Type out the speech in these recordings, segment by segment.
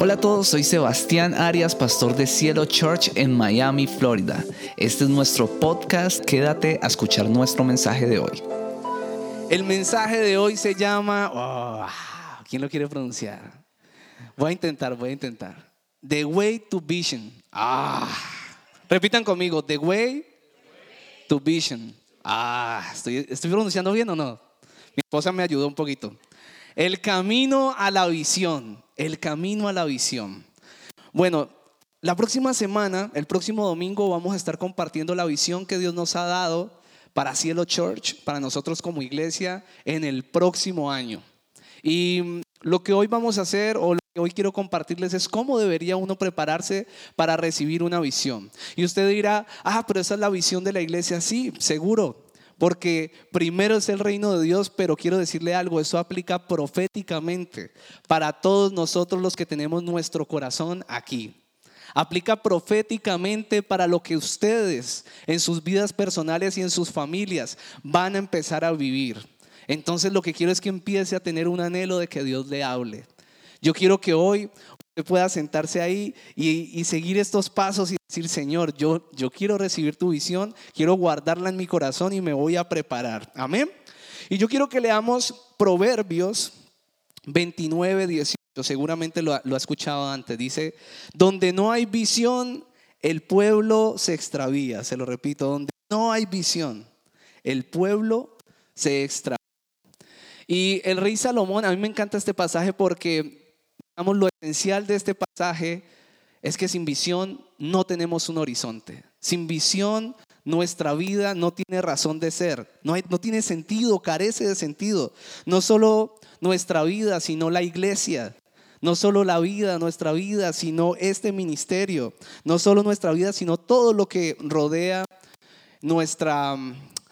Hola a todos, soy Sebastián Arias, pastor de Cielo Church en Miami, Florida. Este es nuestro podcast, quédate a escuchar nuestro mensaje de hoy. El mensaje de hoy se llama, oh, ¿quién lo quiere pronunciar? Voy a intentar, voy a intentar. The Way to Vision. Ah, repitan conmigo, The Way to Vision. Ah, ¿estoy, ¿estoy pronunciando bien o no? Mi esposa me ayudó un poquito. El camino a la visión, el camino a la visión. Bueno, la próxima semana, el próximo domingo, vamos a estar compartiendo la visión que Dios nos ha dado para Cielo Church, para nosotros como iglesia, en el próximo año. Y lo que hoy vamos a hacer, o lo que hoy quiero compartirles, es cómo debería uno prepararse para recibir una visión. Y usted dirá, ah, pero esa es la visión de la iglesia. Sí, seguro, porque primero es el reino de Dios, pero quiero decirle algo, eso aplica proféticamente para todos nosotros los que tenemos nuestro corazón aquí. Aplica proféticamente para lo que ustedes en sus vidas personales y en sus familias van a empezar a vivir. Entonces lo que quiero es que empiece a tener un anhelo de que Dios le hable. Yo quiero que hoy pueda sentarse ahí y, seguir estos pasos y decir, Señor, yo, yo quiero recibir tu visión, quiero guardarla en mi corazón y me voy a preparar. Amén. Y yo quiero que leamos Proverbios 29, 18. Seguramente lo, lo ha escuchado antes. Dice, donde no hay visión, el pueblo se extravía. Se lo repito, donde no hay visión, el pueblo se extravía. Y el rey Salomón, a mí me encanta este pasaje porque lo esencial de este pasaje es que sin visión no tenemos un horizonte. Sin visión nuestra vida no tiene razón de ser, no, no tiene sentido, carece de sentido. No solo nuestra vida, sino la iglesia. No solo la vida, nuestra vida, sino este ministerio. No solo nuestra vida, sino todo lo que rodea nuestra,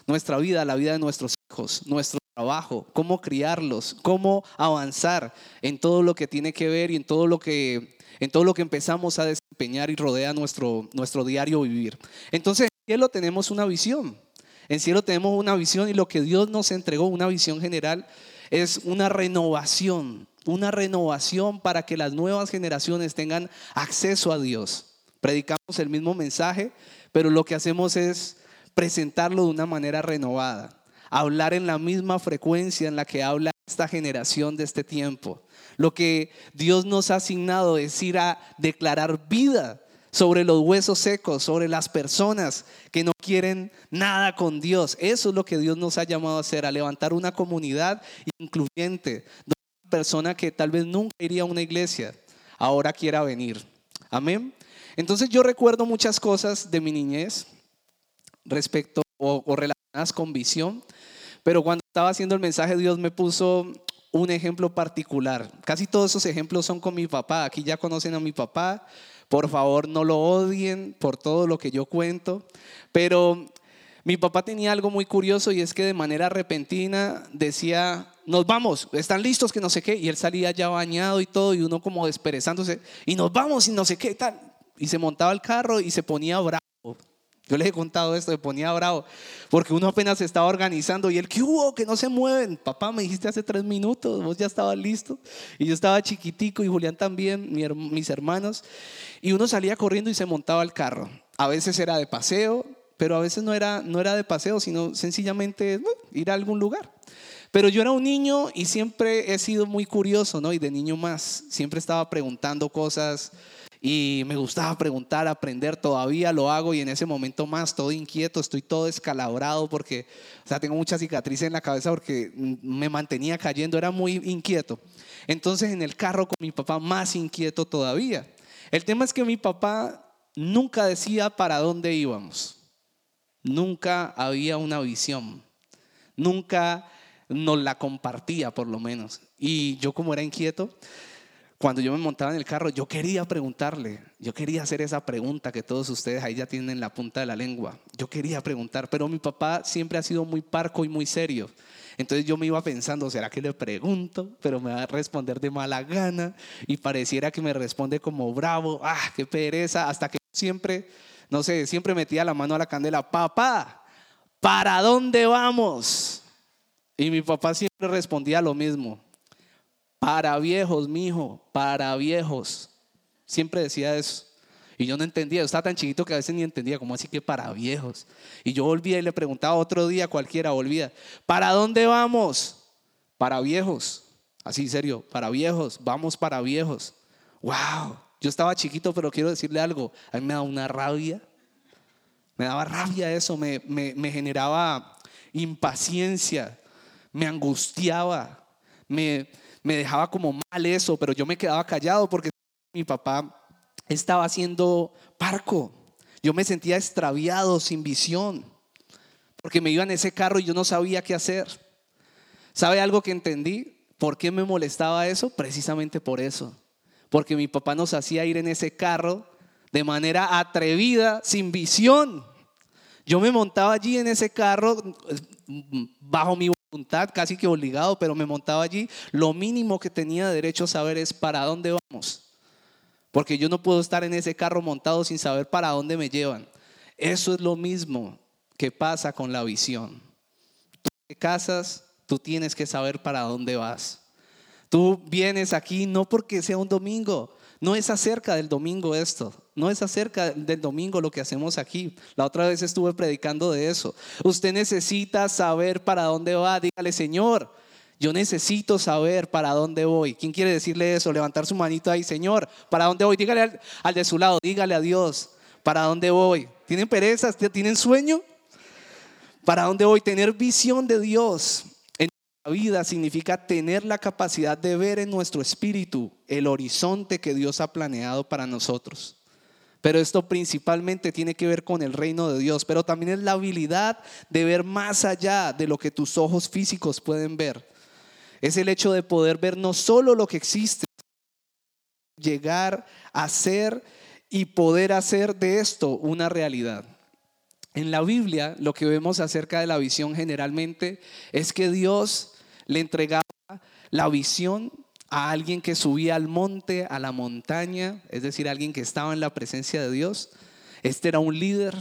nuestra vida, la vida de nuestros hijos, nuestro trabajo, cómo criarlos, cómo avanzar en todo lo que tiene que ver y en todo lo que, en todo lo que empezamos a desempeñar y rodea nuestro, nuestro diario vivir. Entonces, en cielo tenemos una visión. En cielo tenemos una visión y lo que Dios nos entregó, una visión general, es una renovación, una renovación para que las nuevas generaciones tengan acceso a Dios. Predicamos el mismo mensaje, pero lo que hacemos es presentarlo de una manera renovada hablar en la misma frecuencia en la que habla esta generación de este tiempo. Lo que Dios nos ha asignado es ir a declarar vida sobre los huesos secos, sobre las personas que no quieren nada con Dios. Eso es lo que Dios nos ha llamado a hacer, a levantar una comunidad incluyente, una persona que tal vez nunca iría a una iglesia, ahora quiera venir. Amén. Entonces yo recuerdo muchas cosas de mi niñez respecto o, o relacionadas con visión. Pero cuando estaba haciendo el mensaje, Dios me puso un ejemplo particular. Casi todos esos ejemplos son con mi papá. Aquí ya conocen a mi papá. Por favor, no lo odien por todo lo que yo cuento. Pero mi papá tenía algo muy curioso y es que de manera repentina decía, nos vamos, están listos que no sé qué. Y él salía ya bañado y todo y uno como desperezándose. Y nos vamos y no sé qué tal. Y se montaba el carro y se ponía bravo. Yo les he contado esto, me ponía bravo, porque uno apenas se estaba organizando y el que hubo, que no se mueven. Papá, me dijiste hace tres minutos, vos ya estabas listo. Y yo estaba chiquitico y Julián también, mis hermanos. Y uno salía corriendo y se montaba al carro. A veces era de paseo, pero a veces no era, no era de paseo, sino sencillamente ir a algún lugar. Pero yo era un niño y siempre he sido muy curioso, ¿no? Y de niño más, siempre estaba preguntando cosas y me gustaba preguntar, aprender, todavía lo hago y en ese momento más, todo inquieto, estoy todo escalabrado porque, o sea, tengo muchas cicatrices en la cabeza porque me mantenía cayendo, era muy inquieto. Entonces en el carro con mi papá más inquieto todavía. El tema es que mi papá nunca decía para dónde íbamos, nunca había una visión, nunca nos la compartía por lo menos. Y yo como era inquieto, cuando yo me montaba en el carro, yo quería preguntarle, yo quería hacer esa pregunta que todos ustedes ahí ya tienen en la punta de la lengua. Yo quería preguntar, pero mi papá siempre ha sido muy parco y muy serio. Entonces yo me iba pensando, ¿será que le pregunto? Pero me va a responder de mala gana y pareciera que me responde como bravo, ah, qué pereza, hasta que siempre, no sé, siempre metía la mano a la candela, papá, ¿para dónde vamos? Y mi papá siempre respondía lo mismo, para viejos, mijo, para viejos. Siempre decía eso. Y yo no entendía, yo estaba tan chiquito que a veces ni entendía, ¿cómo así que para viejos? Y yo volvía y le preguntaba otro día, cualquiera volvía, ¿para dónde vamos? Para viejos. Así, serio, para viejos, vamos para viejos. ¡Wow! Yo estaba chiquito, pero quiero decirle algo, a mí me daba una rabia. Me daba rabia eso, me, me generaba impaciencia, me angustiaba, me, me dejaba como mal eso, pero yo me quedaba callado porque mi papá estaba haciendo parco. Yo me sentía extraviado, sin visión, porque me iba en ese carro y yo no sabía qué hacer. ¿Sabe algo que entendí? ¿Por qué me molestaba eso? Precisamente por eso. Porque mi papá nos hacía ir en ese carro de manera atrevida, sin visión. Yo me montaba allí en ese carro bajo mi casi que obligado, pero me montaba allí. Lo mínimo que tenía derecho a saber es para dónde vamos. Porque yo no puedo estar en ese carro montado sin saber para dónde me llevan. Eso es lo mismo que pasa con la visión. Tú te casas, tú tienes que saber para dónde vas. Tú vienes aquí no porque sea un domingo, no es acerca del domingo esto, no es acerca del domingo lo que hacemos aquí. La otra vez estuve predicando de eso. Usted necesita saber para dónde va. Dígale, Señor, yo necesito saber para dónde voy. ¿Quién quiere decirle eso? Levantar su manito ahí, Señor, ¿para dónde voy? Dígale al, de su lado, dígale a Dios, ¿para dónde voy? ¿Tienen perezas? ¿Tienen sueño? ¿Para dónde voy? Tener visión de Dios vida significa tener la capacidad de ver en nuestro espíritu el horizonte que Dios ha planeado para nosotros. Pero esto principalmente tiene que ver con el reino de Dios, pero también es la habilidad de ver más allá de lo que tus ojos físicos pueden ver es el hecho de poder ver no solo lo que existe, llegar a ser y poder hacer de esto una realidad. En la Biblia lo que vemos acerca de la visión generalmente es que Dios le entregaba la visión a alguien que subía al monte, a la montaña, es decir, alguien que estaba en la presencia de Dios. Este era un líder.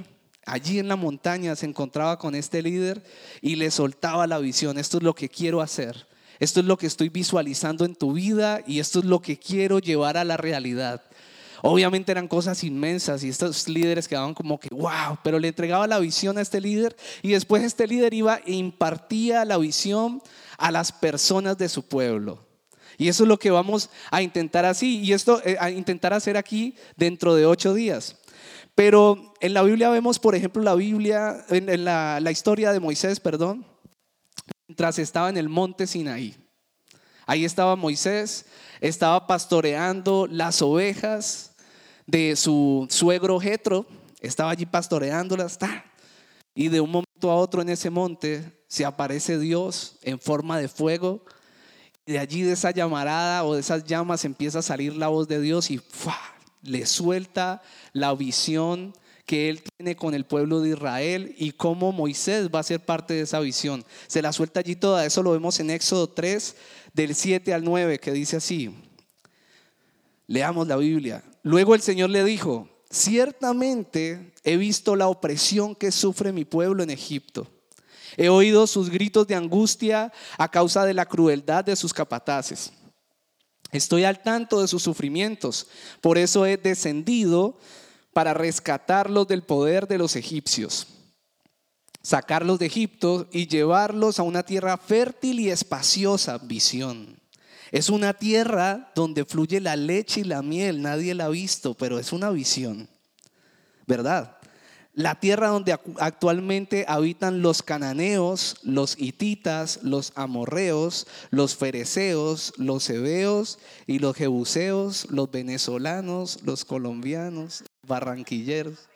Allí en la montaña se encontraba con este líder y le soltaba la visión. Esto es lo que quiero hacer. Esto es lo que estoy visualizando en tu vida y esto es lo que quiero llevar a la realidad. Obviamente eran cosas inmensas y estos líderes quedaban como que, wow, pero le entregaba la visión a este líder y después este líder iba e impartía la visión a las personas de su pueblo. Y eso es lo que vamos a intentar así y esto eh, a intentar hacer aquí dentro de ocho días. Pero en la Biblia vemos, por ejemplo, la Biblia, en, la, historia de Moisés, perdón, mientras estaba en el monte Sinaí. Ahí estaba Moisés, estaba pastoreando las ovejas de su suegro Jetro, estaba allí pastoreándolas, y de un momento a otro en ese monte se aparece Dios en forma de fuego, y de allí de esa llamarada o de esas llamas empieza a salir la voz de Dios y le suelta la visión que él tiene con el pueblo de Israel y cómo Moisés va a ser parte de esa visión. Se la suelta allí toda, eso lo vemos en Éxodo 3, del 7 al 9, que dice así. Leamos la Biblia. Luego el Señor le dijo, ciertamente he visto la opresión que sufre mi pueblo en Egipto. He oído sus gritos de angustia a causa de la crueldad de sus capataces. Estoy al tanto de sus sufrimientos, por eso he descendido para rescatarlos del poder de los egipcios, sacarlos de Egipto y llevarlos a una tierra fértil y espaciosa, visión. Es una tierra donde fluye la leche y la miel, nadie la ha visto, pero es una visión, ¿verdad? La tierra donde actualmente habitan los cananeos, los hititas, los amorreos, los fereceos, los hebeos y los jebuseos, los venezolanos, los colombianos, barranquilleros.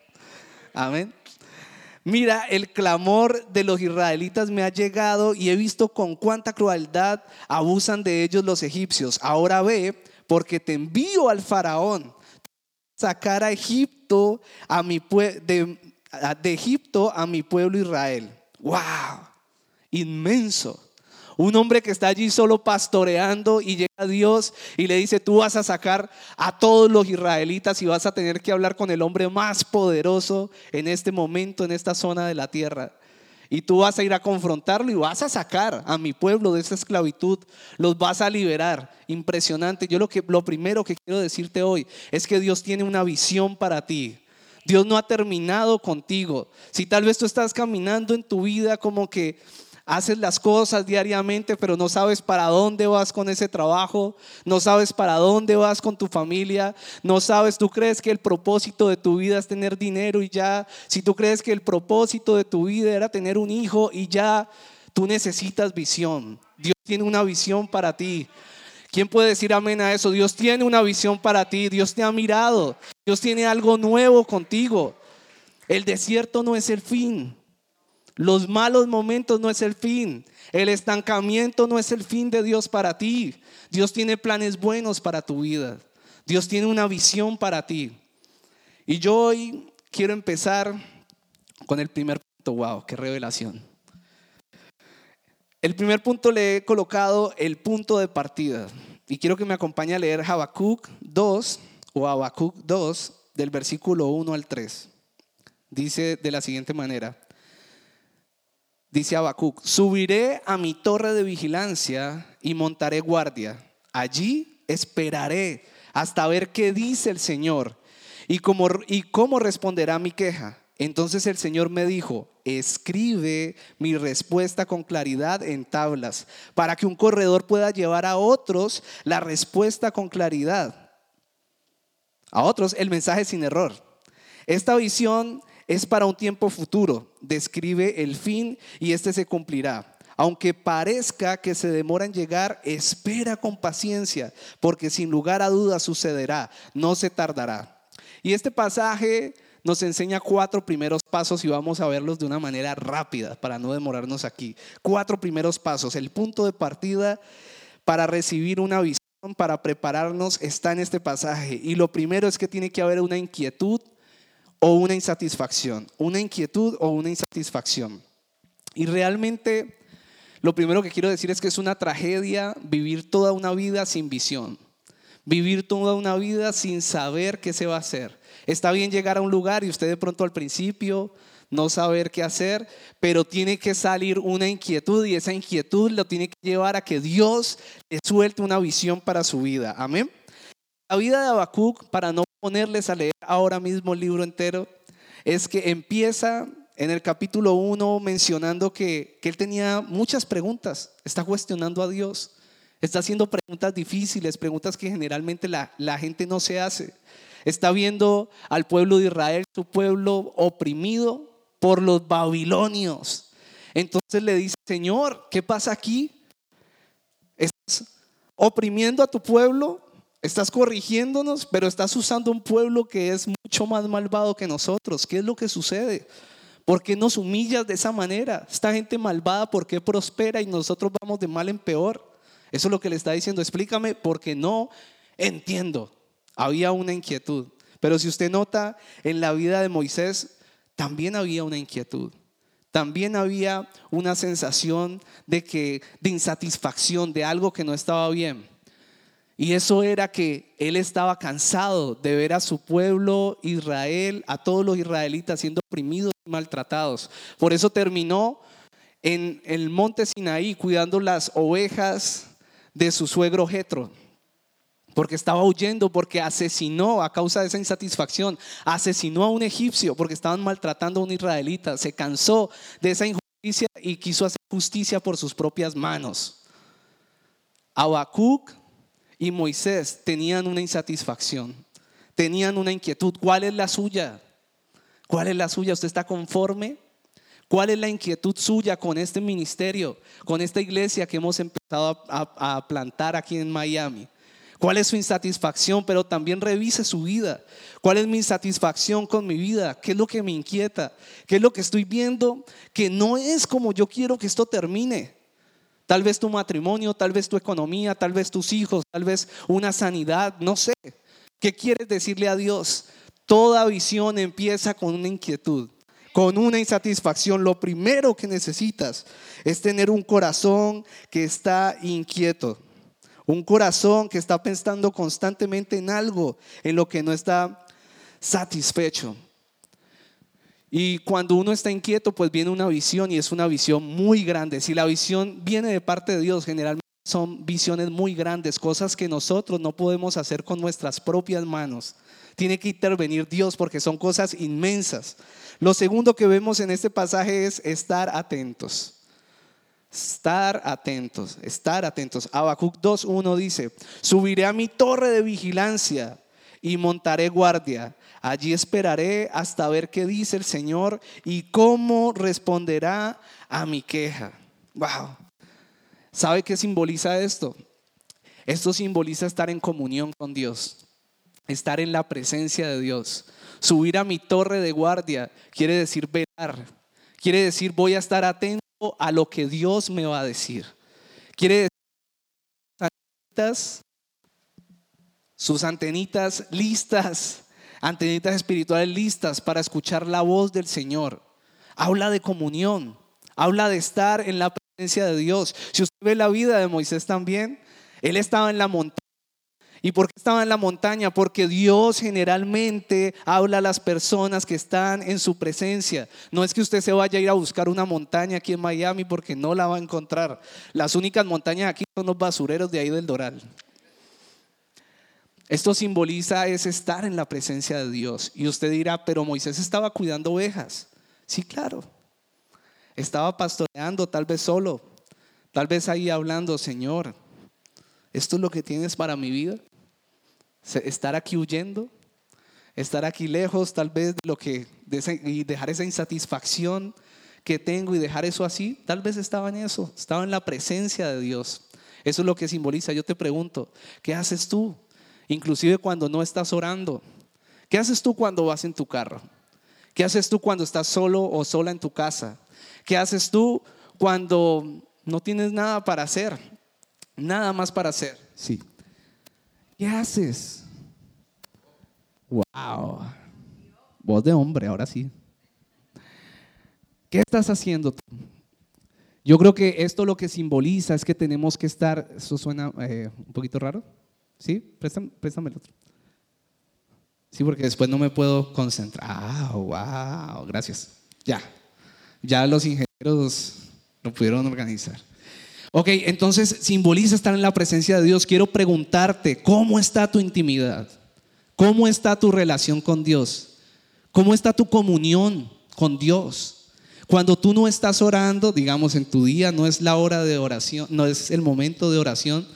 Amén. Mira, el clamor de los israelitas me ha llegado y he visto con cuánta crueldad abusan de ellos los egipcios. Ahora ve, porque te envío al faraón sacar a Egipto a mi de, de Egipto a mi pueblo Israel. ¡Wow! Inmenso. Un hombre que está allí solo pastoreando y llega a Dios y le dice, tú vas a sacar a todos los israelitas y vas a tener que hablar con el hombre más poderoso en este momento, en esta zona de la tierra. Y tú vas a ir a confrontarlo y vas a sacar a mi pueblo de esa esclavitud. Los vas a liberar. Impresionante. Yo lo, que, lo primero que quiero decirte hoy es que Dios tiene una visión para ti. Dios no ha terminado contigo. Si tal vez tú estás caminando en tu vida como que haces las cosas diariamente, pero no sabes para dónde vas con ese trabajo, no sabes para dónde vas con tu familia, no sabes, tú crees que el propósito de tu vida es tener dinero y ya, si tú crees que el propósito de tu vida era tener un hijo y ya, tú necesitas visión. Dios tiene una visión para ti. ¿Quién puede decir amén a eso? Dios tiene una visión para ti, Dios te ha mirado, Dios tiene algo nuevo contigo. El desierto no es el fin. Los malos momentos no es el fin. El estancamiento no es el fin de Dios para ti. Dios tiene planes buenos para tu vida. Dios tiene una visión para ti. Y yo hoy quiero empezar con el primer punto. Wow, qué revelación. El primer punto le he colocado el punto de partida. Y quiero que me acompañe a leer Habacuc 2 o Habacuc 2 del versículo 1 al 3. Dice de la siguiente manera. Dice Habacuc, subiré a mi torre de vigilancia y montaré guardia. Allí esperaré hasta ver qué dice el Señor y cómo, y cómo responderá mi queja. Entonces el Señor me dijo, escribe mi respuesta con claridad en tablas, para que un corredor pueda llevar a otros la respuesta con claridad. A otros el mensaje sin error. Esta visión es para un tiempo futuro, describe el fin y este se cumplirá. Aunque parezca que se demora en llegar, espera con paciencia, porque sin lugar a dudas sucederá, no se tardará. Y este pasaje nos enseña cuatro primeros pasos y vamos a verlos de una manera rápida para no demorarnos aquí. Cuatro primeros pasos. El punto de partida para recibir una visión, para prepararnos, está en este pasaje. Y lo primero es que tiene que haber una inquietud o una insatisfacción, una inquietud o una insatisfacción. Y realmente lo primero que quiero decir es que es una tragedia vivir toda una vida sin visión, vivir toda una vida sin saber qué se va a hacer. Está bien llegar a un lugar y usted de pronto al principio no saber qué hacer, pero tiene que salir una inquietud y esa inquietud lo tiene que llevar a que Dios le suelte una visión para su vida. Amén. La vida de Habacuc, para no ponerles a leer ahora mismo el libro entero, es que empieza en el capítulo 1 mencionando que, él tenía muchas preguntas, está cuestionando a Dios, está haciendo preguntas difíciles, preguntas que generalmente la, la gente no se hace. Está viendo al pueblo de Israel, su pueblo oprimido por los babilonios. Entonces le dice, Señor, ¿qué pasa aquí? ¿Estás oprimiendo a tu pueblo? Estás corrigiéndonos, pero estás usando un pueblo que es mucho más malvado que nosotros. ¿Qué es lo que sucede? ¿Por qué nos humillas de esa manera? Esta gente malvada, ¿por qué prospera y nosotros vamos de mal en peor? Eso es lo que le está diciendo. Explícame, porque no entiendo. Había una inquietud. Pero si usted nota, en la vida de Moisés también había una inquietud. También había una sensación de que de insatisfacción, de algo que no estaba bien. Y eso era que él estaba cansado de ver a su pueblo Israel, a todos los israelitas siendo oprimidos y maltratados. Por eso terminó en el monte Sinaí cuidando las ovejas de su suegro Jetro. Porque estaba huyendo, porque asesinó a causa de esa insatisfacción, asesinó a un egipcio porque estaban maltratando a un israelita, se cansó de esa injusticia y quiso hacer justicia por sus propias manos. Habacuc y Moisés tenían una insatisfacción, tenían una inquietud. ¿Cuál es la suya? ¿Cuál es la suya? ¿Usted está conforme? ¿Cuál es la inquietud suya con este ministerio, con esta iglesia que hemos empezado a, plantar aquí en Miami? ¿Cuál es su insatisfacción? Pero también revise su vida. ¿Cuál es mi insatisfacción con mi vida? ¿Qué es lo que me inquieta? ¿Qué es lo que estoy viendo que no es como yo quiero que esto termine? Tal vez tu matrimonio, tal vez tu economía, tal vez tus hijos, tal vez una sanidad, no sé. ¿Qué quieres decirle a Dios? Toda visión empieza con una inquietud, con una insatisfacción. Lo primero que necesitas es tener un corazón que está inquieto. Un corazón que está pensando constantemente en algo, en lo que no está satisfecho. Y cuando uno está inquieto, pues viene una visión y es una visión muy grande. Si la visión viene de parte de Dios, generalmente son visiones muy grandes, cosas que nosotros no podemos hacer con nuestras propias manos. Tiene que intervenir Dios porque son cosas inmensas. Lo segundo que vemos en este pasaje es estar atentos. Estar atentos, estar atentos. Habacuc 2.1 dice, subiré a mi torre de vigilancia y montaré guardia. Allí esperaré hasta ver qué dice el Señor y cómo responderá a mi queja. Wow. ¿Sabe qué simboliza esto? Esto simboliza estar en comunión con Dios, estar en la presencia de Dios. Subir a mi torre de guardia quiere decir velar, quiere decir voy a estar atento a lo que Dios me va a decir. Quiere decir sus antenitas listas, antenitas espirituales listas para escuchar la voz del Señor. Habla de comunión, habla de estar en la presencia de Dios. Si usted ve la vida de Moisés también, él estaba en la montaña ¿Y por qué estaba en la montaña? Porque Dios generalmente habla a las personas que están en su presencia. No es que usted se vaya a ir a buscar una montaña aquí en Miami porque no la va a encontrar. Las únicas montañas aquí son los basureros de ahí del Doral. Esto simboliza es estar en la presencia de Dios. Y usted dirá, pero Moisés estaba cuidando ovejas. Sí, claro. Estaba pastoreando, tal vez solo. Tal vez ahí hablando, Señor, ¿esto es lo que tienes para mi vida? estar aquí huyendo, estar aquí lejos tal vez de lo que, y dejar esa insatisfacción que tengo y dejar eso así, tal vez estaba en eso, estaba en la presencia de Dios. Eso es lo que simboliza. Yo te pregunto, ¿qué haces tú? Inclusive cuando no estás orando. ¿Qué haces tú cuando vas en tu carro? ¿Qué haces tú cuando estás solo o sola en tu casa? ¿Qué haces tú cuando no tienes nada para hacer? Nada más para hacer. Sí. ¿Qué haces? Wow. Voz de hombre, ahora sí. ¿Qué estás haciendo tú? Yo creo que esto lo que simboliza es que tenemos que estar, eso suena eh, un poquito raro, ¿sí? Préstame, préstame el otro. Sí, porque después no me puedo concentrar. Ah, wow, gracias. Ya, ya los ingenieros lo pudieron organizar. Ok, entonces simboliza estar en la presencia de Dios. Quiero preguntarte, ¿cómo está tu intimidad? ¿Cómo está tu relación con Dios? ¿Cómo está tu comunión con Dios? Cuando tú no estás orando, digamos en tu día, no es la hora de oración, no es el momento de oración,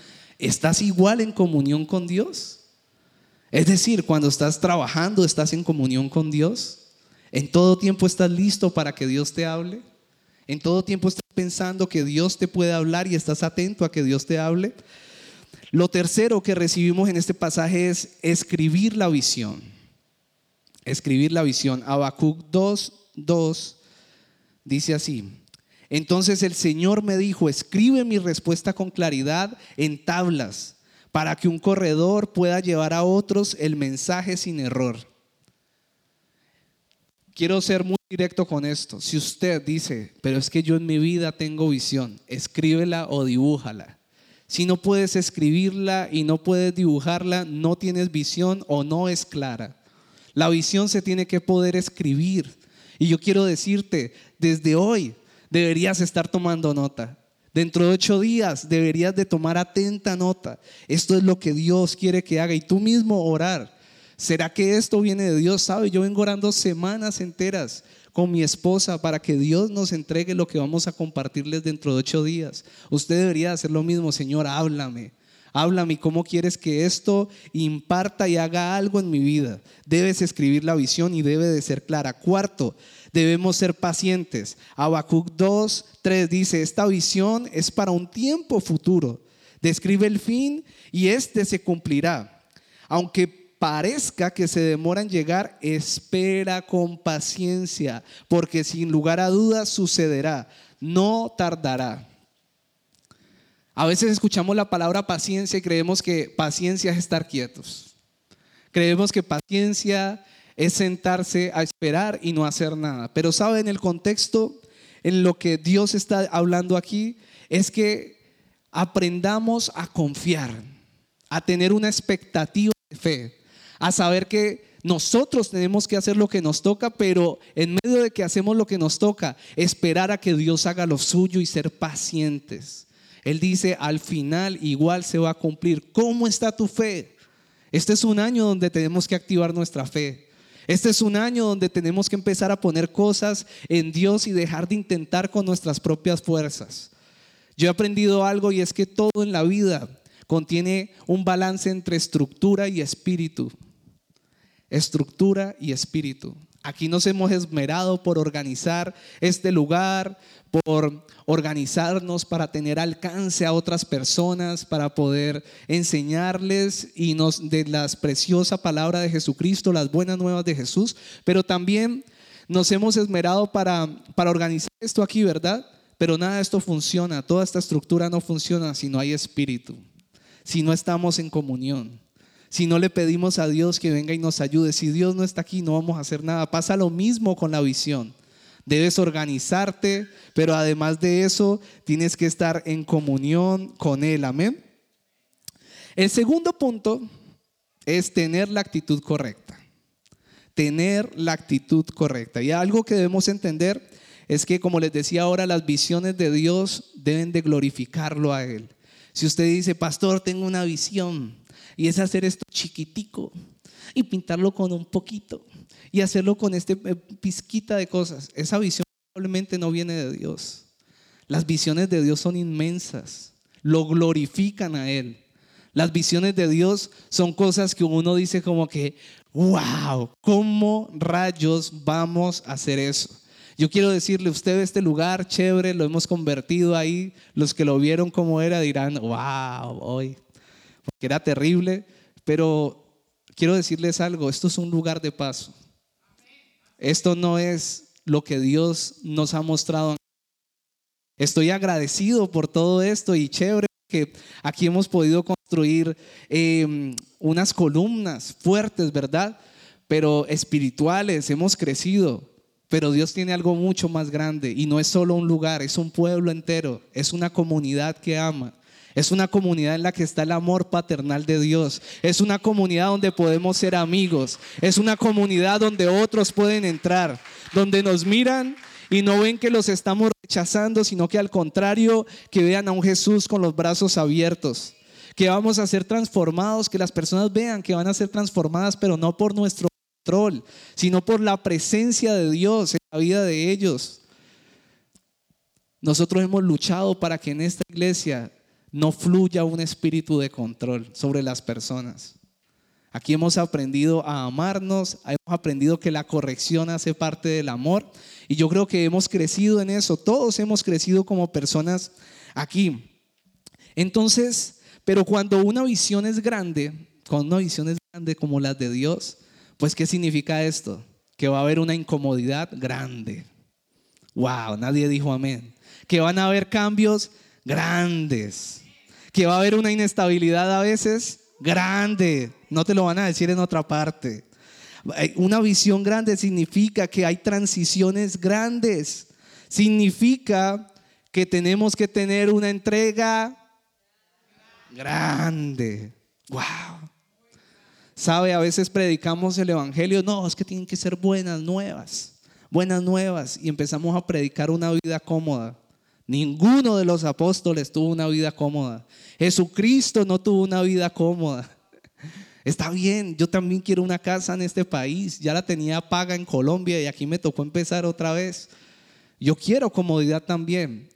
¿estás igual en comunión con Dios? Es decir, cuando estás trabajando, ¿estás en comunión con Dios? ¿En todo tiempo estás listo para que Dios te hable? En todo tiempo estás pensando que Dios te puede hablar y estás atento a que Dios te hable. Lo tercero que recibimos en este pasaje es escribir la visión. Escribir la visión. Habacuc 2, 2 dice así. Entonces el Señor me dijo, escribe mi respuesta con claridad en tablas para que un corredor pueda llevar a otros el mensaje sin error. Quiero ser muy directo con esto. Si usted dice, pero es que yo en mi vida tengo visión, escríbela o dibújala. Si no puedes escribirla y no puedes dibujarla, no tienes visión o no es clara. La visión se tiene que poder escribir. Y yo quiero decirte, desde hoy deberías estar tomando nota. Dentro de ocho días deberías de tomar atenta nota. Esto es lo que Dios quiere que haga y tú mismo orar. ¿Será que esto viene de Dios? ¿Sabe? Yo vengo orando semanas enteras con mi esposa para que Dios nos entregue lo que vamos a compartirles dentro de ocho días. Usted debería hacer lo mismo, Señor, háblame. Háblame cómo quieres que esto imparta y haga algo en mi vida. Debes escribir la visión y debe de ser clara. Cuarto, debemos ser pacientes. Habacuc 2, 3 dice, esta visión es para un tiempo futuro. Describe el fin y este se cumplirá. Aunque parezca que se demora en llegar, espera con paciencia, porque sin lugar a dudas sucederá, no tardará. A veces escuchamos la palabra paciencia y creemos que paciencia es estar quietos. Creemos que paciencia es sentarse a esperar y no hacer nada. Pero saben, el contexto en lo que Dios está hablando aquí es que aprendamos a confiar, a tener una expectativa de fe a saber que nosotros tenemos que hacer lo que nos toca, pero en medio de que hacemos lo que nos toca, esperar a que Dios haga lo suyo y ser pacientes. Él dice, al final igual se va a cumplir. ¿Cómo está tu fe? Este es un año donde tenemos que activar nuestra fe. Este es un año donde tenemos que empezar a poner cosas en Dios y dejar de intentar con nuestras propias fuerzas. Yo he aprendido algo y es que todo en la vida contiene un balance entre estructura y espíritu. Estructura y espíritu. Aquí nos hemos esmerado por organizar este lugar, por organizarnos para tener alcance a otras personas, para poder enseñarles y nos de la preciosa palabra de Jesucristo, las buenas nuevas de Jesús, pero también nos hemos esmerado para, para organizar esto aquí, ¿verdad? Pero nada de esto funciona, toda esta estructura no funciona si no hay espíritu, si no estamos en comunión, si no le pedimos a Dios que venga y nos ayude. Si Dios no está aquí, no vamos a hacer nada. Pasa lo mismo con la visión. Debes organizarte, pero además de eso, tienes que estar en comunión con Él. Amén. El segundo punto es tener la actitud correcta. Tener la actitud correcta. Y algo que debemos entender es que, como les decía ahora, las visiones de Dios deben de glorificarlo a Él. Si usted dice, pastor, tengo una visión y es hacer esto chiquitico y pintarlo con un poquito y hacerlo con este eh, pizquita de cosas, esa visión probablemente no viene de Dios. Las visiones de Dios son inmensas, lo glorifican a Él. Las visiones de Dios son cosas que uno dice como que, wow, ¿cómo rayos vamos a hacer eso? Yo quiero decirle, usted este lugar chévere, lo hemos convertido ahí. Los que lo vieron como era dirán, wow, hoy, porque era terrible. Pero quiero decirles algo, esto es un lugar de paso. Esto no es lo que Dios nos ha mostrado. Estoy agradecido por todo esto y chévere que aquí hemos podido construir em, unas columnas fuertes, ¿verdad? Pero espirituales, hemos crecido. Pero Dios tiene algo mucho más grande y no es solo un lugar, es un pueblo entero, es una comunidad que ama. Es una comunidad en la que está el amor paternal de Dios. Es una comunidad donde podemos ser amigos. Es una comunidad donde otros pueden entrar. Donde nos miran y no ven que los estamos rechazando, sino que al contrario, que vean a un Jesús con los brazos abiertos. Que vamos a ser transformados, que las personas vean que van a ser transformadas, pero no por nuestro sino por la presencia de Dios en la vida de ellos. Nosotros hemos luchado para que en esta iglesia no fluya un espíritu de control sobre las personas. Aquí hemos aprendido a amarnos, hemos aprendido que la corrección hace parte del amor y yo creo que hemos crecido en eso, todos hemos crecido como personas aquí. Entonces, pero cuando una visión es grande, cuando una visión es grande como la de Dios, pues, ¿qué significa esto? Que va a haber una incomodidad grande. Wow, nadie dijo amén. Que van a haber cambios grandes. Que va a haber una inestabilidad a veces grande. No te lo van a decir en otra parte. Una visión grande significa que hay transiciones grandes. Significa que tenemos que tener una entrega grande. Wow. Sabe, a veces predicamos el Evangelio, no, es que tienen que ser buenas nuevas, buenas nuevas, y empezamos a predicar una vida cómoda. Ninguno de los apóstoles tuvo una vida cómoda. Jesucristo no tuvo una vida cómoda. Está bien, yo también quiero una casa en este país. Ya la tenía paga en Colombia y aquí me tocó empezar otra vez. Yo quiero comodidad también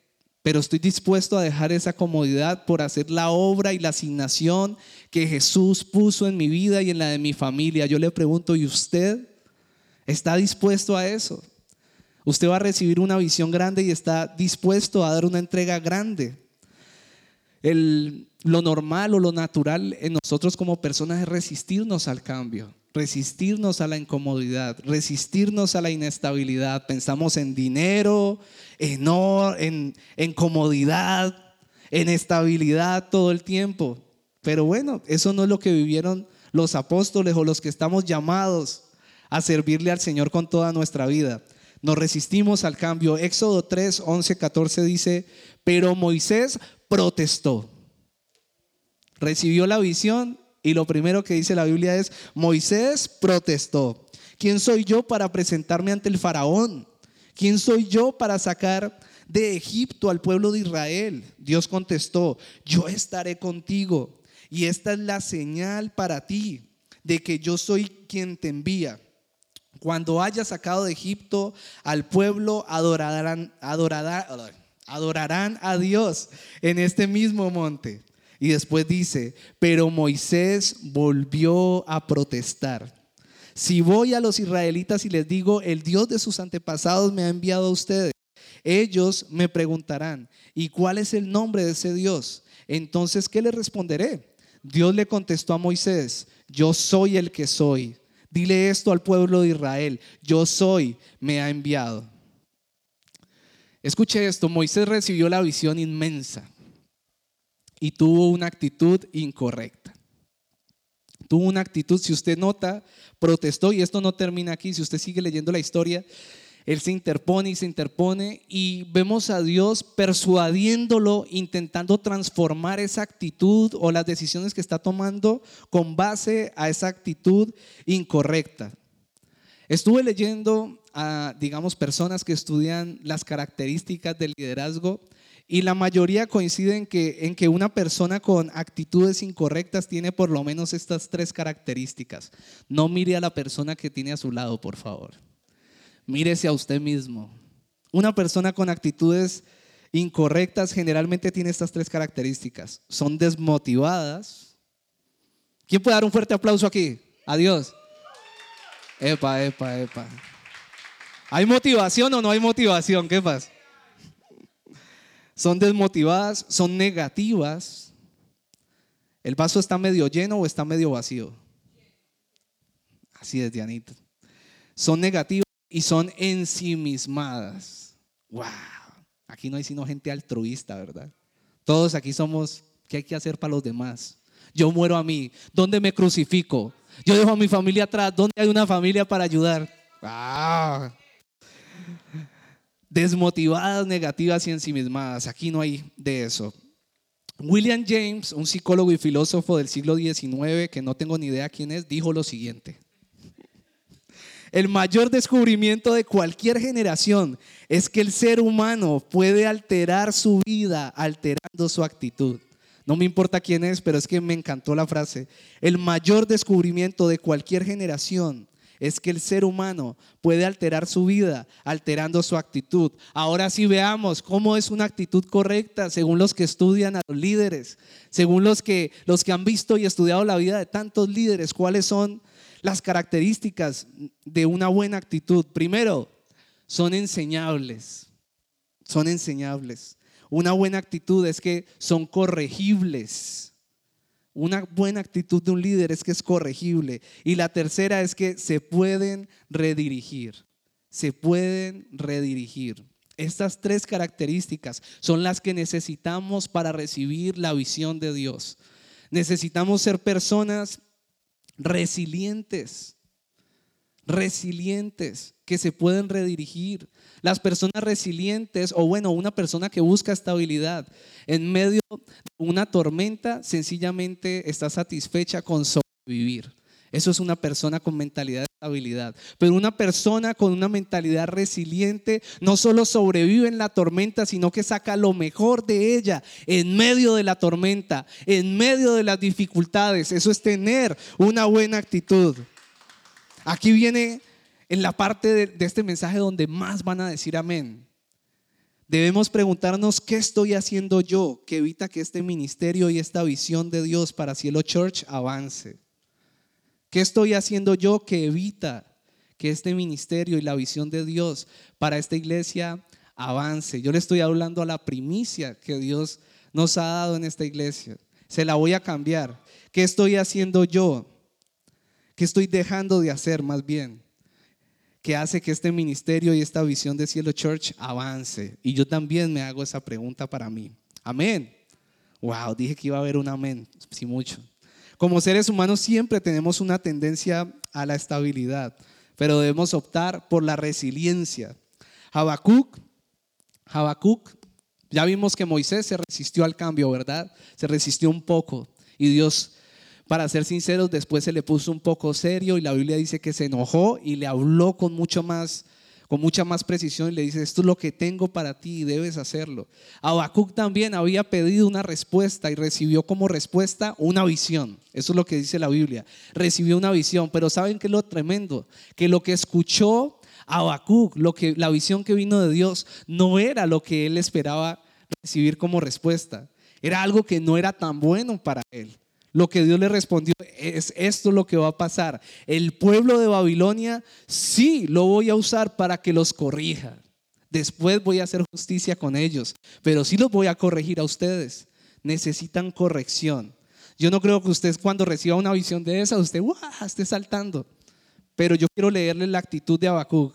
pero estoy dispuesto a dejar esa comodidad por hacer la obra y la asignación que Jesús puso en mi vida y en la de mi familia. Yo le pregunto, ¿y usted está dispuesto a eso? Usted va a recibir una visión grande y está dispuesto a dar una entrega grande. lo normal o lo natural en nosotros como personas es resistirnos al cambio resistirnos a la incomodidad, resistirnos a la inestabilidad. Pensamos en dinero, en, en, en comodidad, en estabilidad todo el tiempo. Pero bueno, eso no es lo que vivieron los apóstoles o los que estamos llamados a servirle al Señor con toda nuestra vida. Nos resistimos al cambio. Éxodo 3, 11, 14 dice, pero Moisés protestó. Recibió la visión Y lo primero que dice la Biblia es, Moisés protestó. ¿Quién soy yo para presentarme ante el faraón? ¿Quién soy yo para sacar de Egipto al pueblo de Israel? Dios contestó, yo estaré contigo y esta es la señal para ti de que yo soy quien te envía. Cuando hayas sacado de Egipto al pueblo, adorarán, adorarán, adorarán a Dios en este mismo monte. Y después dice, pero Moisés volvió a protestar. Si voy a los israelitas y les digo, el Dios de sus antepasados me ha enviado a ustedes, ellos me preguntarán, ¿y cuál es el nombre de ese Dios? Entonces, ¿qué le responderé? Dios le contestó a Moisés, yo soy el que soy. Dile esto al pueblo de Israel, yo soy, me ha enviado. Escuche esto, Moisés recibió la visión inmensa y tuvo una actitud incorrecta. Tuvo una actitud, si usted nota, protestó y esto no termina aquí, si usted sigue leyendo la historia, él se interpone y se interpone y vemos a Dios persuadiéndolo, intentando transformar esa actitud o las decisiones que está tomando con base a esa actitud incorrecta. Estuve leyendo a, digamos, personas que estudian las características del liderazgo y la mayoría coinciden que, en que una persona con actitudes incorrectas tiene por lo menos estas tres características. No mire a la persona que tiene a su lado, por favor. Mírese a usted mismo. Una persona con actitudes incorrectas generalmente tiene estas tres características. Son desmotivadas. ¿Quién puede dar un fuerte aplauso aquí? Adiós. Epa, epa, epa. ¿Hay motivación o no hay motivación? ¿Qué pasa? son desmotivadas, son negativas. ¿El vaso está medio lleno o está medio vacío? Así es, Dianita. Son negativas y son ensimismadas. ¡Wow! Aquí no hay sino gente altruista, ¿verdad? Todos aquí somos, ¿qué hay que hacer para los demás? Yo muero a mí. ¿Dónde me crucifico? Yo dejo a mi familia atrás. ¿Dónde hay una familia para ayudar? ¡Ah! desmotivadas, negativas y ensimismadas. Aquí no hay de eso. William James, un psicólogo y filósofo del siglo XIX, que no tengo ni idea quién es, dijo lo siguiente. El mayor descubrimiento de cualquier generación es que el ser humano puede alterar su vida alterando su actitud. No me importa quién es, pero es que me encantó la frase. El mayor descubrimiento de cualquier generación es que el ser humano puede alterar su vida alterando su actitud. Ahora sí veamos cómo es una actitud correcta según los que estudian a los líderes, según los que, los que han visto y estudiado la vida de tantos líderes, cuáles son las características de una buena actitud. Primero, son enseñables, son enseñables. Una buena actitud es que son corregibles. Una buena actitud de un líder es que es corregible. Y la tercera es que se pueden redirigir. Se pueden redirigir. Estas tres características son las que necesitamos para recibir la visión de Dios. Necesitamos ser personas resilientes, resilientes, que se pueden redirigir. Las personas resilientes, o bueno, una persona que busca estabilidad en medio de una tormenta, sencillamente está satisfecha con sobrevivir. Eso es una persona con mentalidad de estabilidad. Pero una persona con una mentalidad resiliente no solo sobrevive en la tormenta, sino que saca lo mejor de ella en medio de la tormenta, en medio de las dificultades. Eso es tener una buena actitud. Aquí viene en la parte de, de este mensaje donde más van a decir amén. Debemos preguntarnos qué estoy haciendo yo que evita que este ministerio y esta visión de Dios para Cielo Church avance. ¿Qué estoy haciendo yo que evita que este ministerio y la visión de Dios para esta iglesia avance? Yo le estoy hablando a la primicia que Dios nos ha dado en esta iglesia. Se la voy a cambiar. ¿Qué estoy haciendo yo? ¿Qué estoy dejando de hacer más bien? que hace que este ministerio y esta visión de Cielo Church avance. Y yo también me hago esa pregunta para mí. Amén. Wow, dije que iba a haber un amén, sí mucho. Como seres humanos siempre tenemos una tendencia a la estabilidad, pero debemos optar por la resiliencia. Habacuc, Habacuc, ya vimos que Moisés se resistió al cambio, ¿verdad? Se resistió un poco y Dios para ser sinceros, después se le puso un poco serio y la Biblia dice que se enojó y le habló con mucho más con mucha más precisión y le dice, esto es lo que tengo para ti y debes hacerlo. Habacuc también había pedido una respuesta y recibió como respuesta una visión. Eso es lo que dice la Biblia. Recibió una visión, pero ¿saben qué es lo tremendo? Que lo que escuchó Habacuc, lo que, la visión que vino de Dios, no era lo que él esperaba recibir como respuesta. Era algo que no era tan bueno para él. Lo que Dios le respondió es esto lo que va a pasar. El pueblo de Babilonia sí lo voy a usar para que los corrija. Después voy a hacer justicia con ellos, pero sí los voy a corregir a ustedes. Necesitan corrección. Yo no creo que usted cuando reciba una visión de esa, usted esté saltando. Pero yo quiero leerle la actitud de Habacuc.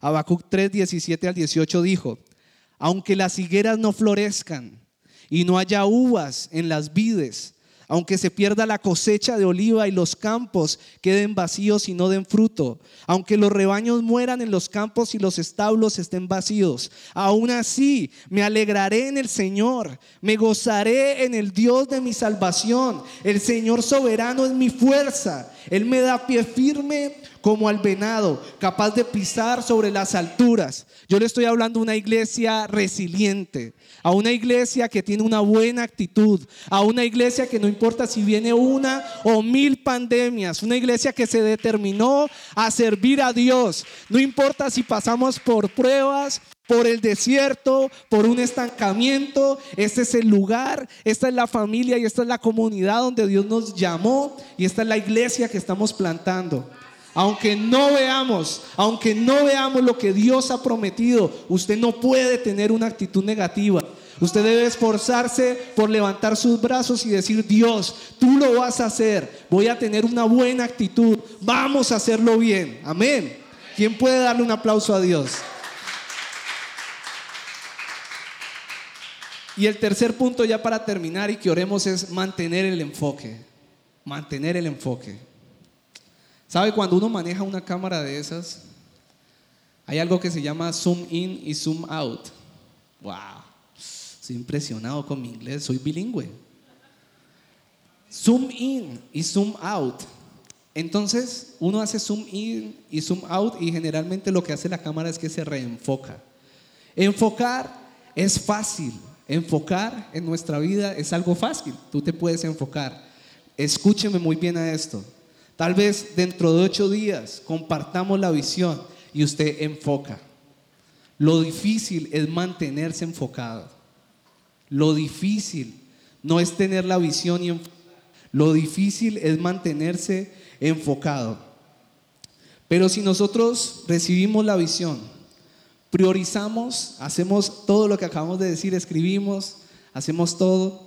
Habacuc 3, 17 al 18 dijo, aunque las higueras no florezcan y no haya uvas en las vides, aunque se pierda la cosecha de oliva y los campos queden vacíos y no den fruto, aunque los rebaños mueran en los campos y los establos estén vacíos, aún así me alegraré en el Señor, me gozaré en el Dios de mi salvación. El Señor soberano es mi fuerza, Él me da pie firme como al venado, capaz de pisar sobre las alturas. Yo le estoy hablando a una iglesia resiliente, a una iglesia que tiene una buena actitud, a una iglesia que no importa si viene una o mil pandemias, una iglesia que se determinó a servir a Dios. No importa si pasamos por pruebas, por el desierto, por un estancamiento. Este es el lugar, esta es la familia y esta es la comunidad donde Dios nos llamó y esta es la iglesia que estamos plantando. Aunque no veamos, aunque no veamos lo que Dios ha prometido, usted no puede tener una actitud negativa. Usted debe esforzarse por levantar sus brazos y decir, Dios, tú lo vas a hacer. Voy a tener una buena actitud. Vamos a hacerlo bien. Amén. ¿Quién puede darle un aplauso a Dios? Y el tercer punto ya para terminar y que oremos es mantener el enfoque. Mantener el enfoque. ¿Sabe cuando uno maneja una cámara de esas? Hay algo que se llama zoom in y zoom out. Wow, estoy impresionado con mi inglés, soy bilingüe. Zoom in y zoom out. Entonces, uno hace zoom in y zoom out y generalmente lo que hace la cámara es que se reenfoca. Enfocar es fácil. Enfocar en nuestra vida es algo fácil. Tú te puedes enfocar. Escúcheme muy bien a esto. Tal vez dentro de ocho días compartamos la visión y usted enfoca. Lo difícil es mantenerse enfocado. Lo difícil no es tener la visión y lo difícil es mantenerse enfocado. Pero si nosotros recibimos la visión, priorizamos, hacemos todo lo que acabamos de decir, escribimos, hacemos todo,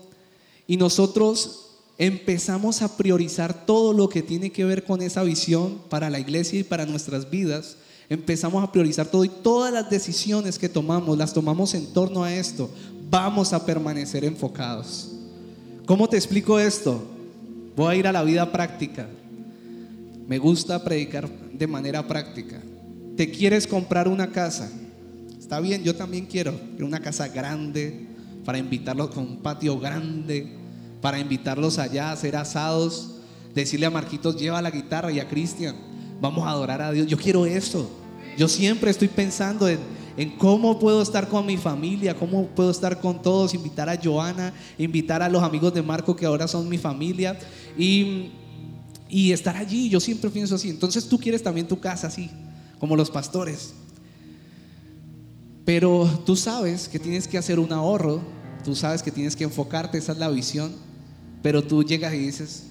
y nosotros empezamos a priorizar todo lo que tiene que ver con esa visión para la iglesia y para nuestras vidas, empezamos a priorizar todo y todas las decisiones que tomamos las tomamos en torno a esto, vamos a permanecer enfocados. ¿Cómo te explico esto? Voy a ir a la vida práctica. Me gusta predicar de manera práctica. ¿Te quieres comprar una casa? Está bien, yo también quiero. una casa grande para invitarlos con un patio grande, para invitarlos allá a hacer asados, decirle a Marquitos, lleva la guitarra y a Cristian, vamos a adorar a Dios. Yo quiero eso. Yo siempre estoy pensando en, cómo puedo estar con mi familia, cómo puedo estar con todos, invitar a Joana, invitar a los amigos de Marco que ahora son mi familia y, y estar allí. Yo siempre pienso así. Entonces tú quieres también tu casa así, como los pastores. Pero tú sabes que tienes que hacer un ahorro, tú sabes que tienes que enfocarte, esa es la visión. Pero tú llegas y dices,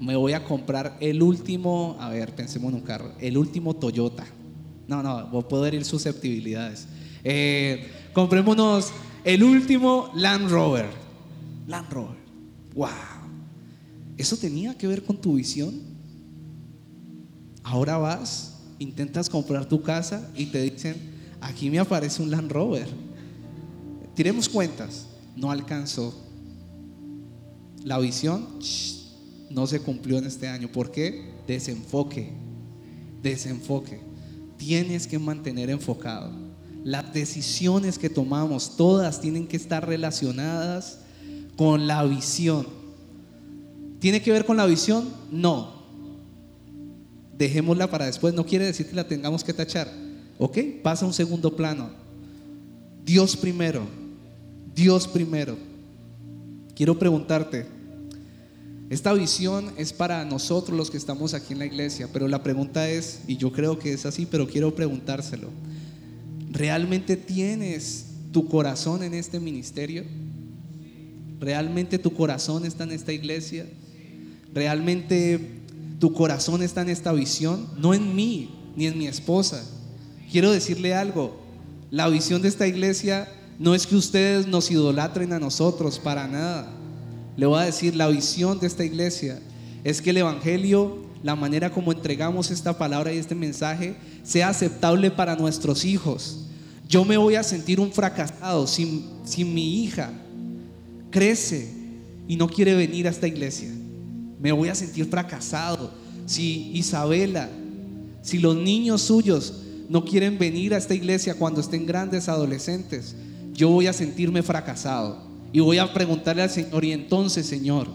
me voy a comprar el último, a ver, pensemos en un carro, el último Toyota. No, no, puedo herir susceptibilidades. Eh, comprémonos el último Land Rover. Land Rover. Wow. ¿Eso tenía que ver con tu visión? Ahora vas, intentas comprar tu casa y te dicen, aquí me aparece un Land Rover. Tiremos cuentas, no alcanzó la visión no se cumplió en este año. ¿Por qué? Desenfoque, desenfoque. Tienes que mantener enfocado. Las decisiones que tomamos, todas tienen que estar relacionadas con la visión. ¿Tiene que ver con la visión? No. Dejémosla para después. No quiere decir que la tengamos que tachar. ¿Ok? Pasa a un segundo plano. Dios primero. Dios primero. Quiero preguntarte, esta visión es para nosotros los que estamos aquí en la iglesia, pero la pregunta es, y yo creo que es así, pero quiero preguntárselo, ¿realmente tienes tu corazón en este ministerio? ¿Realmente tu corazón está en esta iglesia? ¿Realmente tu corazón está en esta visión? No en mí, ni en mi esposa. Quiero decirle algo, la visión de esta iglesia no es que ustedes nos idolatren a nosotros, para nada. Le voy a decir, la visión de esta iglesia es que el Evangelio, la manera como entregamos esta palabra y este mensaje, sea aceptable para nuestros hijos. Yo me voy a sentir un fracasado si, si mi hija crece y no quiere venir a esta iglesia. Me voy a sentir fracasado si Isabela, si los niños suyos no quieren venir a esta iglesia cuando estén grandes adolescentes. Yo voy a sentirme fracasado. Y voy a preguntarle al Señor, y entonces, Señor,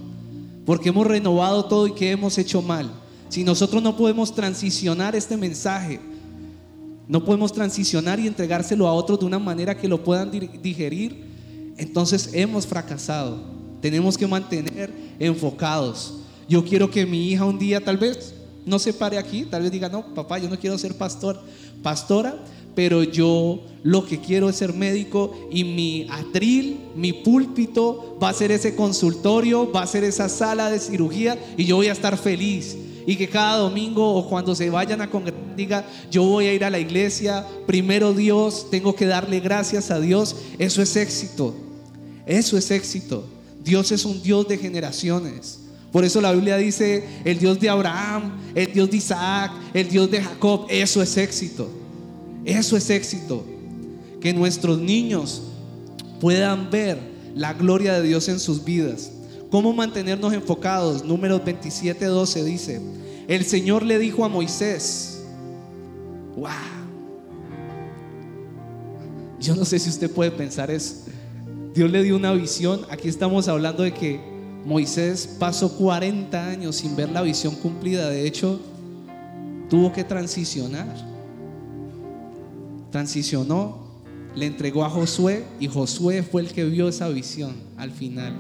porque hemos renovado todo y que hemos hecho mal. Si nosotros no podemos transicionar este mensaje, no podemos transicionar y entregárselo a otros de una manera que lo puedan digerir, entonces hemos fracasado. Tenemos que mantener enfocados. Yo quiero que mi hija un día tal vez no se pare aquí, tal vez diga, no, papá, yo no quiero ser pastor, pastora, pero yo lo que quiero es ser médico y mi atril, mi púlpito va a ser ese consultorio, va a ser esa sala de cirugía y yo voy a estar feliz. Y que cada domingo o cuando se vayan a congregar diga, yo voy a ir a la iglesia, primero Dios, tengo que darle gracias a Dios. Eso es éxito. Eso es éxito. Dios es un Dios de generaciones. Por eso la Biblia dice, el Dios de Abraham, el Dios de Isaac, el Dios de Jacob, eso es éxito. Eso es éxito. Que nuestros niños puedan ver la gloria de Dios en sus vidas. ¿Cómo mantenernos enfocados? Números 27, 12 dice, el Señor le dijo a Moisés, wow. Yo no sé si usted puede pensar eso. Dios le dio una visión. Aquí estamos hablando de que Moisés pasó 40 años sin ver la visión cumplida. De hecho, tuvo que transicionar transicionó, le entregó a Josué y Josué fue el que vio esa visión al final.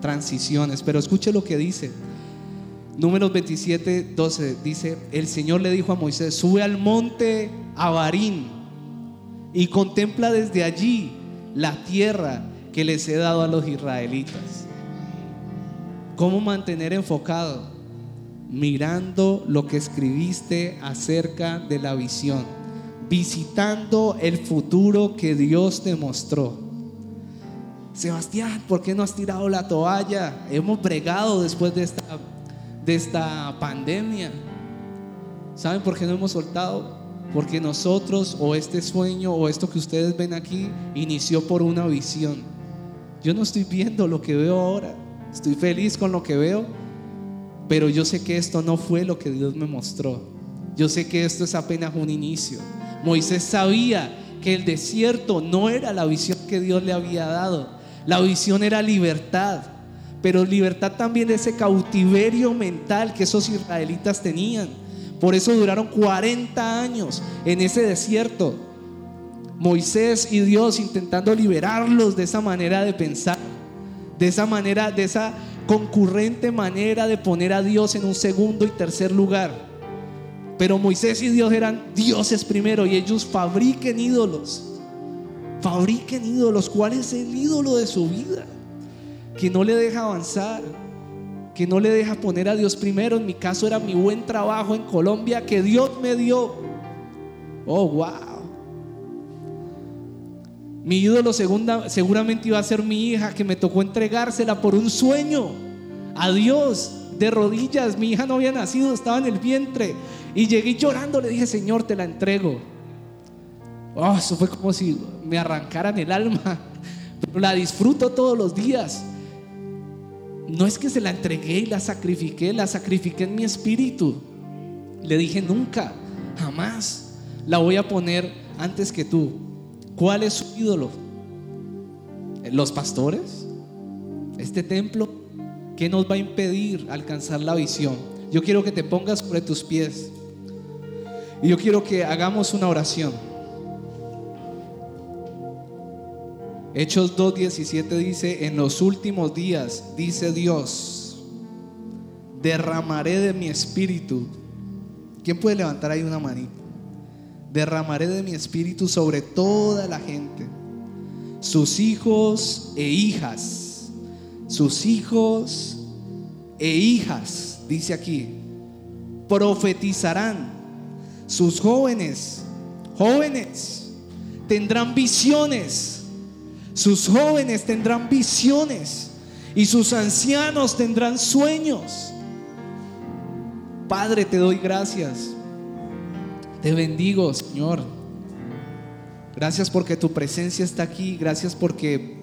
Transiciones. Pero escuche lo que dice. Números 27, 12 dice, el Señor le dijo a Moisés, sube al monte Abarín y contempla desde allí la tierra que les he dado a los israelitas. ¿Cómo mantener enfocado? Mirando lo que escribiste acerca de la visión visitando el futuro que Dios te mostró. Sebastián, ¿por qué no has tirado la toalla? Hemos bregado después de esta, de esta pandemia. ¿Saben por qué no hemos soltado? Porque nosotros o este sueño o esto que ustedes ven aquí inició por una visión. Yo no estoy viendo lo que veo ahora. Estoy feliz con lo que veo, pero yo sé que esto no fue lo que Dios me mostró. Yo sé que esto es apenas un inicio. Moisés sabía que el desierto no era la visión que Dios le había dado. La visión era libertad, pero libertad también de ese cautiverio mental que esos israelitas tenían. Por eso duraron 40 años en ese desierto. Moisés y Dios intentando liberarlos de esa manera de pensar, de esa manera, de esa concurrente manera de poner a Dios en un segundo y tercer lugar. Pero Moisés y Dios eran dioses primero y ellos fabriquen ídolos. Fabriquen ídolos. ¿Cuál es el ídolo de su vida? Que no le deja avanzar. Que no le deja poner a Dios primero. En mi caso era mi buen trabajo en Colombia que Dios me dio. Oh, wow. Mi ídolo segunda, seguramente iba a ser mi hija que me tocó entregársela por un sueño a Dios de rodillas. Mi hija no había nacido, estaba en el vientre. Y llegué llorando, le dije, Señor, te la entrego. Oh, eso fue como si me arrancaran el alma. Pero la disfruto todos los días. No es que se la entregué y la sacrifiqué, la sacrifiqué en mi espíritu. Le dije, nunca, jamás la voy a poner antes que tú. ¿Cuál es su ídolo? ¿Los pastores? ¿Este templo? ¿Qué nos va a impedir alcanzar la visión? Yo quiero que te pongas sobre tus pies. Y yo quiero que hagamos una oración. Hechos 2.17 dice, en los últimos días, dice Dios, derramaré de mi espíritu. ¿Quién puede levantar ahí una manita? Derramaré de mi espíritu sobre toda la gente, sus hijos e hijas, sus hijos e hijas, dice aquí, profetizarán, sus jóvenes, jóvenes, tendrán visiones, sus jóvenes tendrán visiones y sus ancianos tendrán sueños. Padre, te doy gracias. Te bendigo, Señor. Gracias porque tu presencia está aquí. Gracias porque